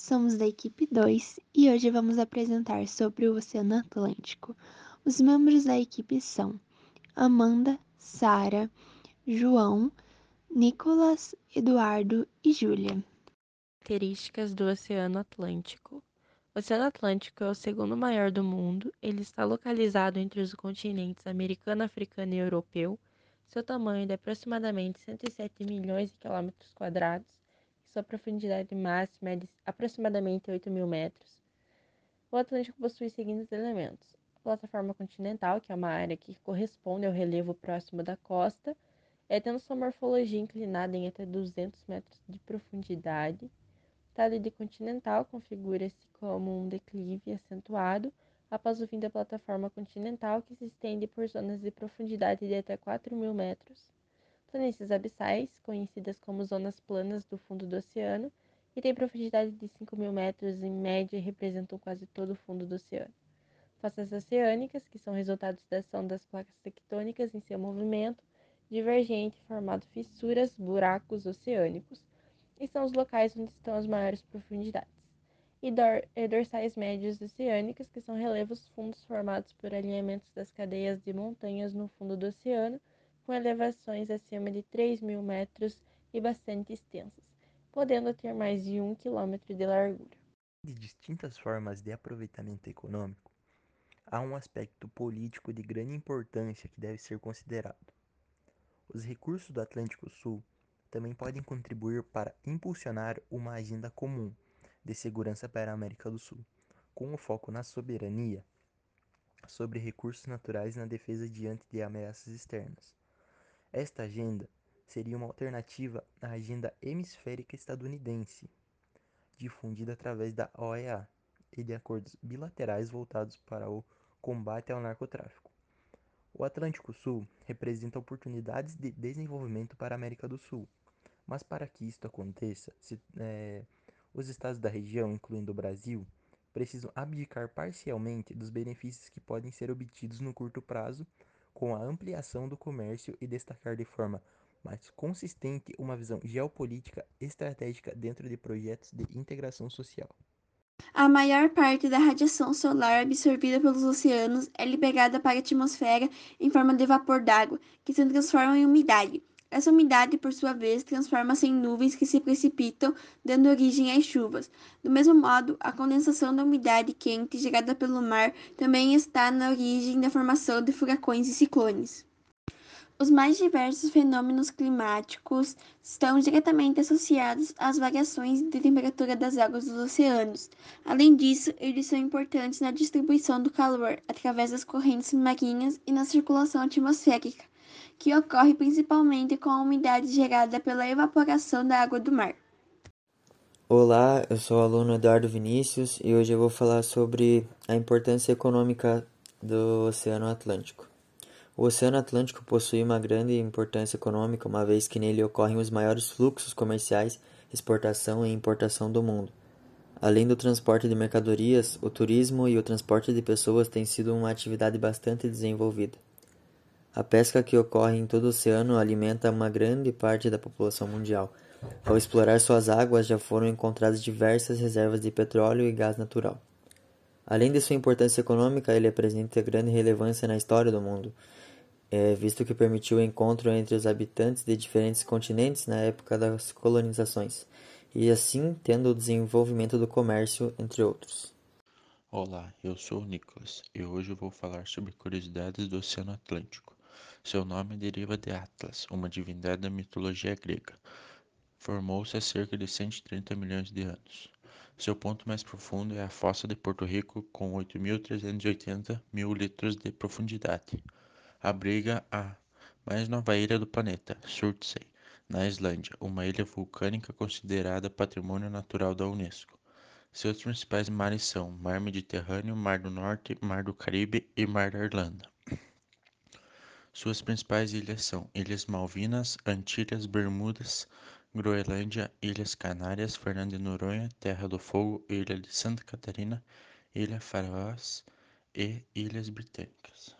somos da equipe 2 e hoje vamos apresentar sobre o Oceano Atlântico. Os membros da equipe são Amanda, Sara, João, Nicolas, Eduardo e Júlia. Características do Oceano Atlântico. O Oceano Atlântico é o segundo maior do mundo. Ele está localizado entre os continentes americano, africano e europeu. Seu tamanho é de aproximadamente 107 milhões de quilômetros quadrados sua profundidade máxima é de aproximadamente 8 mil metros. O Atlântico possui os seguintes elementos: plataforma continental, que é uma área que corresponde ao relevo próximo da costa, é tendo sua morfologia inclinada em até 200 metros de profundidade. O talhede continental configura-se como um declive acentuado após o fim da plataforma continental, que se estende por zonas de profundidade de até 4 mil metros planícies abissais, conhecidas como zonas planas do fundo do oceano, e têm profundidade de 5 mil metros em média e representam quase todo o fundo do oceano. Faças oceânicas, que são resultados da ação das placas tectônicas em seu movimento divergente, formando fissuras, buracos oceânicos, e são os locais onde estão as maiores profundidades. E, dor e dorsais médios oceânicas, que são relevos fundos formados por alinhamentos das cadeias de montanhas no fundo do oceano, com elevações acima de 3 mil metros e bastante extensas, podendo ter mais de um quilômetro de largura. De distintas formas de aproveitamento econômico, há um aspecto político de grande importância que deve ser considerado. Os recursos do Atlântico Sul também podem contribuir para impulsionar uma agenda comum de segurança para a América do Sul, com o foco na soberania sobre recursos naturais na defesa diante de ameaças externas. Esta agenda seria uma alternativa à agenda hemisférica estadunidense, difundida através da OEA e de acordos bilaterais voltados para o combate ao narcotráfico. O Atlântico Sul representa oportunidades de desenvolvimento para a América do Sul, mas para que isto aconteça, se, é, os estados da região, incluindo o Brasil, precisam abdicar parcialmente dos benefícios que podem ser obtidos no curto prazo com a ampliação do comércio e destacar de forma mais consistente uma visão geopolítica estratégica dentro de projetos de integração social. A maior parte da radiação solar absorvida pelos oceanos é liberada para a atmosfera em forma de vapor d'água, que se transforma em umidade. Essa umidade, por sua vez, transforma-se em nuvens que se precipitam, dando origem às chuvas. Do mesmo modo, a condensação da umidade quente gerada pelo mar também está na origem da formação de furacões e ciclones. Os mais diversos fenômenos climáticos estão diretamente associados às variações de temperatura das águas dos oceanos. Além disso, eles são importantes na distribuição do calor através das correntes marinhas e na circulação atmosférica que ocorre principalmente com a umidade gerada pela evaporação da água do mar. Olá, eu sou o aluno Eduardo Vinícius e hoje eu vou falar sobre a importância econômica do Oceano Atlântico. O Oceano Atlântico possui uma grande importância econômica, uma vez que nele ocorrem os maiores fluxos comerciais, exportação e importação do mundo. Além do transporte de mercadorias, o turismo e o transporte de pessoas têm sido uma atividade bastante desenvolvida. A pesca que ocorre em todo o oceano alimenta uma grande parte da população mundial. Ao explorar suas águas, já foram encontradas diversas reservas de petróleo e gás natural. Além de sua importância econômica, ele apresenta grande relevância na história do mundo, é, visto que permitiu o encontro entre os habitantes de diferentes continentes na época das colonizações, e assim tendo o desenvolvimento do comércio, entre outros. Olá, eu sou o Nicolas e hoje vou falar sobre curiosidades do Oceano Atlântico. Seu nome deriva de Atlas, uma divindade da mitologia grega. Formou-se há cerca de 130 milhões de anos. Seu ponto mais profundo é a fossa de Porto Rico, com 8.380 mil litros de profundidade. Abriga a mais nova ilha do planeta, Surtsey, na Islândia, uma ilha vulcânica considerada patrimônio natural da Unesco. Seus principais mares são Mar Mediterrâneo, Mar do Norte, Mar do Caribe e Mar da Irlanda. Suas principais ilhas são Ilhas Malvinas, Antilhas, Bermudas, Groenlândia, Ilhas Canárias, Fernando de Noronha, Terra do Fogo, Ilha de Santa Catarina, Ilha Faroés e Ilhas Britânicas.